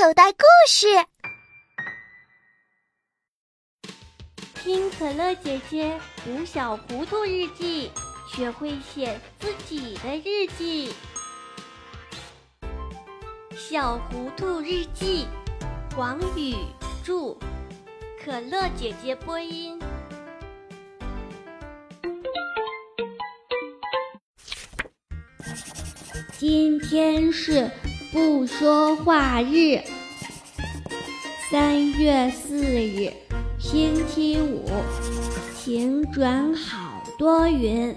口袋故事，听可乐姐姐读小糊涂日记，学会写自己的日记。小糊涂日记，王宇著，可乐姐姐播音。今天是不说话日，三月四日，星期五，晴转好多云。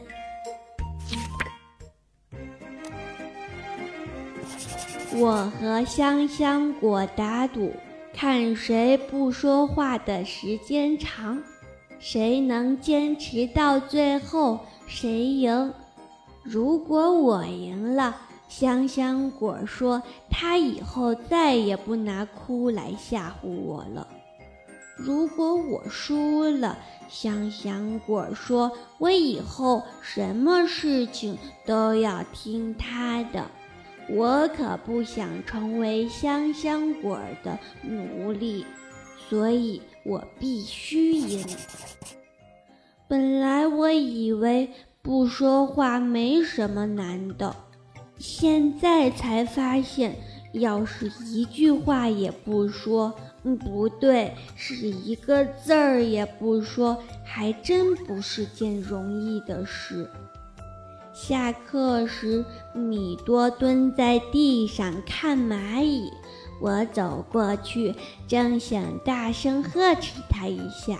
我和香香果打赌，看谁不说话的时间长，谁能坚持到最后，谁赢。如果我赢了，香香果说他以后再也不拿哭来吓唬我了。如果我输了，香香果说我以后什么事情都要听他的。我可不想成为香香果的奴隶，所以我必须赢。本来我以为。不说话没什么难的，现在才发现，要是一句话也不说，嗯，不对，是一个字儿也不说，还真不是件容易的事。下课时，米多蹲在地上看蚂蚁，我走过去，正想大声呵斥他一下。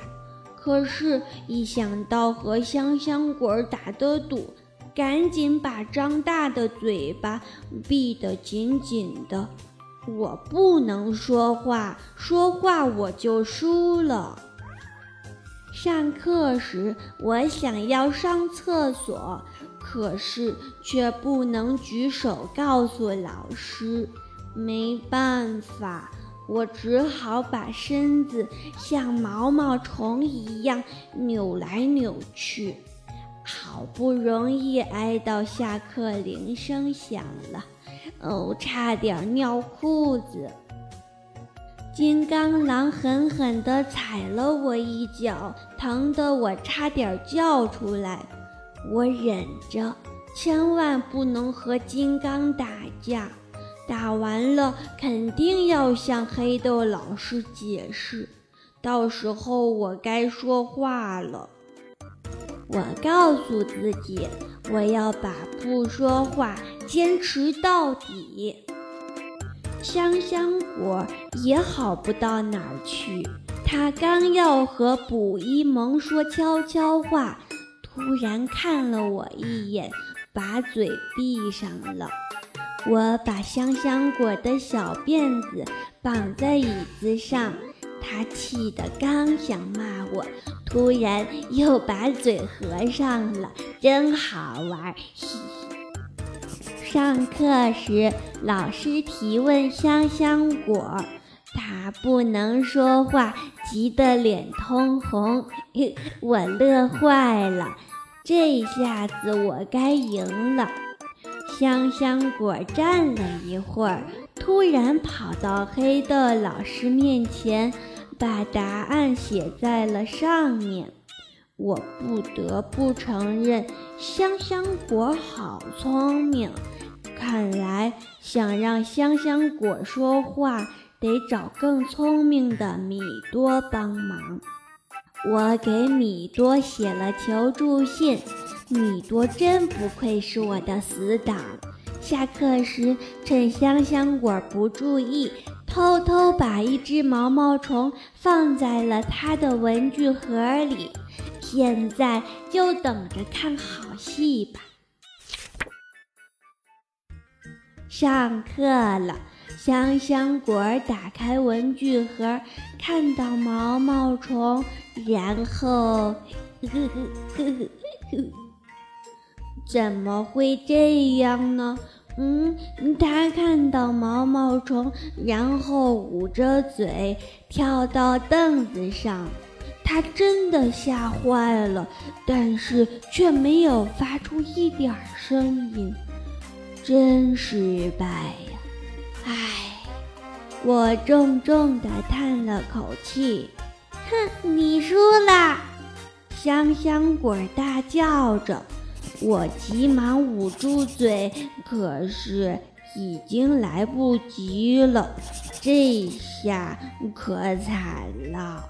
可是，一想到和香香果打的赌，赶紧把张大的嘴巴闭得紧紧的。我不能说话，说话我就输了。上课时，我想要上厕所，可是却不能举手告诉老师，没办法。我只好把身子像毛毛虫一样扭来扭去，好不容易挨到下课铃声响了，哦，差点尿裤子。金刚狼狠狠地踩了我一脚，疼得我差点叫出来。我忍着，千万不能和金刚打架。打完了，肯定要向黑豆老师解释，到时候我该说话了。我告诉自己，我要把不说话坚持到底。香香果也好不到哪儿去，他刚要和卜一萌说悄悄话，突然看了我一眼，把嘴闭上了。我把香香果的小辫子绑在椅子上，他气得刚想骂我，突然又把嘴合上了，真好玩。嘻嘻。上课时，老师提问香香果，他不能说话，急得脸通红。我乐坏了，这下子我该赢了。香香果站了一会儿，突然跑到黑豆老师面前，把答案写在了上面。我不得不承认，香香果好聪明。看来想让香香果说话，得找更聪明的米多帮忙。我给米多写了求助信。米多真不愧是我的死党。下课时，趁香香果不注意，偷偷把一只毛毛虫放在了他的文具盒里。现在就等着看好戏吧。上课了，香香果打开文具盒，看到毛毛虫，然后，呵呵呵呵呵。怎么会这样呢？嗯，他看到毛毛虫，然后捂着嘴跳到凳子上，他真的吓坏了，但是却没有发出一点声音，真失败呀！唉，我重重地叹了口气。哼，你输了！香香果大叫着。我急忙捂住嘴，可是已经来不及了。这下可惨了。